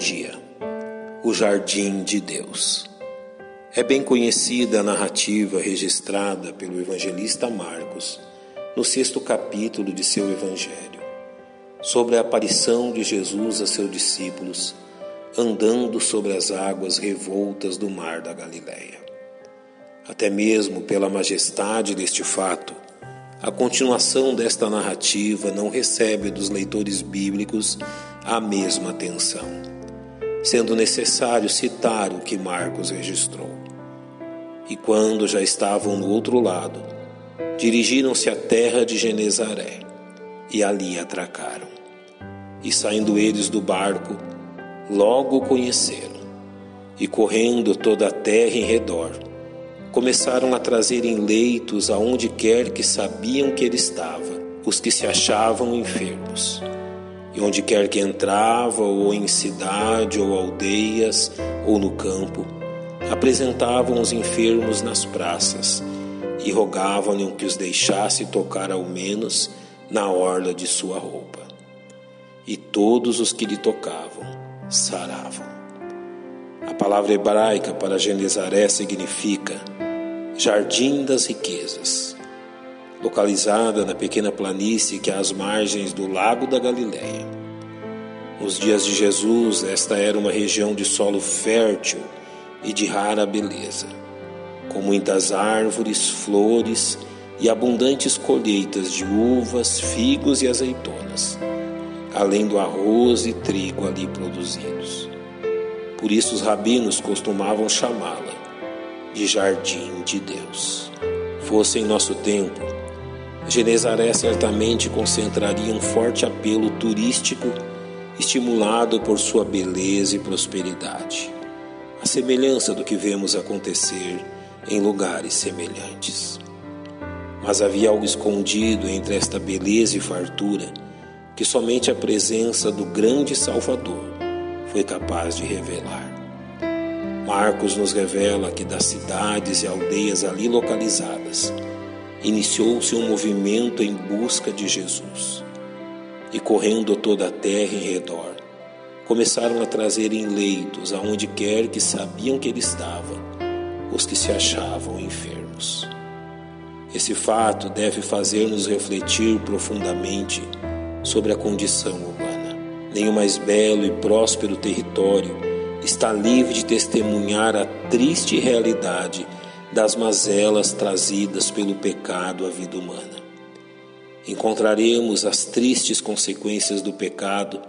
dia, o Jardim de Deus. É bem conhecida a narrativa registrada pelo evangelista Marcos no sexto capítulo de seu evangelho, sobre a aparição de Jesus a seus discípulos andando sobre as águas revoltas do mar da Galileia. Até mesmo pela majestade deste fato, a continuação desta narrativa não recebe dos leitores bíblicos a mesma atenção, sendo necessário citar o que Marcos registrou. E quando já estavam no outro lado, dirigiram-se à terra de Genezaré e ali atracaram. E saindo eles do barco, logo o conheceram, e correndo toda a terra em redor, começaram a trazer em leitos aonde quer que sabiam que ele estava, os que se achavam enfermos. E onde quer que entrava, ou em cidade, ou aldeias, ou no campo, apresentavam os enfermos nas praças e rogavam-lhe que os deixasse tocar ao menos na orla de sua roupa. E todos os que lhe tocavam saravam. A palavra hebraica para Genezaré significa Jardim das Riquezas, localizada na pequena planície que é às margens do Lago da Galileia. Nos dias de Jesus, esta era uma região de solo fértil e de rara beleza, com muitas árvores, flores e abundantes colheitas de uvas, figos e azeitonas, além do arroz e trigo ali produzidos. Por isso os rabinos costumavam chamá-la de jardim de Deus. Fosse em nosso tempo, Genezaré certamente concentraria um forte apelo turístico estimulado por sua beleza e prosperidade, a semelhança do que vemos acontecer em lugares semelhantes. Mas havia algo escondido entre esta beleza e fartura que somente a presença do grande Salvador foi capaz de revelar. Marcos nos revela que das cidades e aldeias ali localizadas, iniciou-se um movimento em busca de Jesus. E correndo toda a terra em redor, começaram a trazer em leitos, aonde quer que sabiam que ele estava, os que se achavam enfermos. Esse fato deve fazer-nos refletir profundamente sobre a condição humana. O mais belo e próspero território está livre de testemunhar a triste realidade das mazelas trazidas pelo pecado à vida humana. Encontraremos as tristes consequências do pecado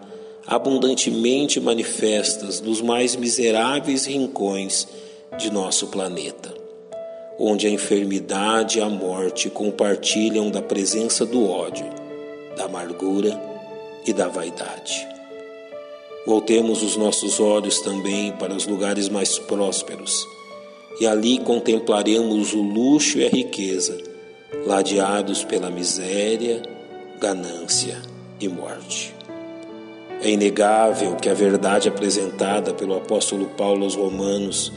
abundantemente manifestas nos mais miseráveis rincões de nosso planeta, onde a enfermidade e a morte compartilham da presença do ódio, da amargura e da vaidade. Voltemos os nossos olhos também para os lugares mais prósperos, e ali contemplaremos o luxo e a riqueza, ladeados pela miséria, ganância e morte. É inegável que a verdade apresentada pelo apóstolo Paulo aos Romanos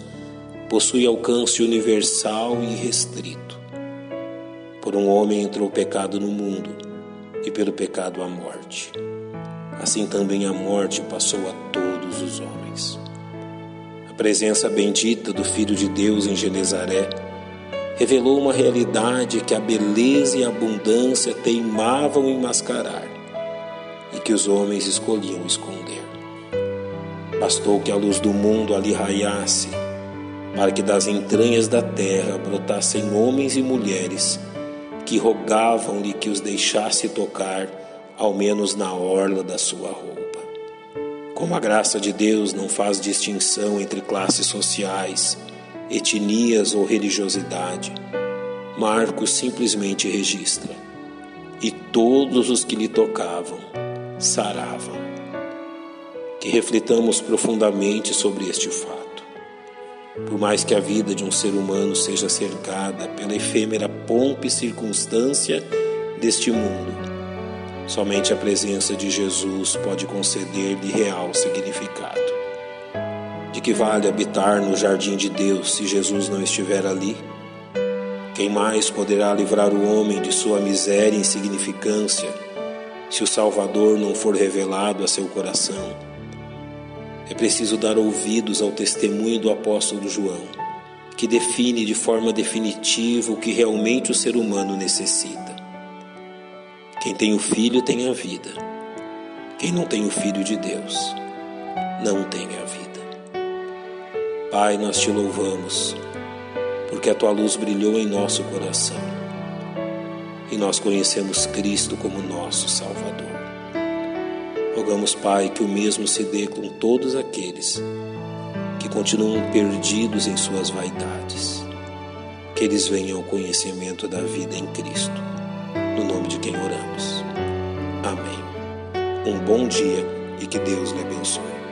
possui alcance universal e restrito. Por um homem entrou o pecado no mundo, e pelo pecado a morte assim também a morte passou a todos os homens. Presença bendita do Filho de Deus em Genezaré revelou uma realidade que a beleza e a abundância teimavam em mascarar e que os homens escolhiam esconder. Bastou que a luz do mundo ali raiasse para que das entranhas da terra brotassem homens e mulheres que rogavam-lhe que os deixasse tocar ao menos na orla da sua roupa. Como a graça de Deus não faz distinção entre classes sociais, etnias ou religiosidade, Marcos simplesmente registra: e todos os que lhe tocavam saravam. Que reflitamos profundamente sobre este fato. Por mais que a vida de um ser humano seja cercada pela efêmera pompa e circunstância deste mundo, Somente a presença de Jesus pode conceder-lhe real significado. De que vale habitar no jardim de Deus se Jesus não estiver ali? Quem mais poderá livrar o homem de sua miséria e insignificância se o Salvador não for revelado a seu coração? É preciso dar ouvidos ao testemunho do apóstolo João, que define de forma definitiva o que realmente o ser humano necessita. Quem tem o filho tem a vida. Quem não tem o filho de Deus não tem a vida. Pai, nós te louvamos, porque a tua luz brilhou em nosso coração e nós conhecemos Cristo como nosso Salvador. Rogamos, Pai, que o mesmo se dê com todos aqueles que continuam perdidos em suas vaidades, que eles venham ao conhecimento da vida em Cristo, no nome de quem oramos. Amém. Um bom dia e que Deus lhe abençoe.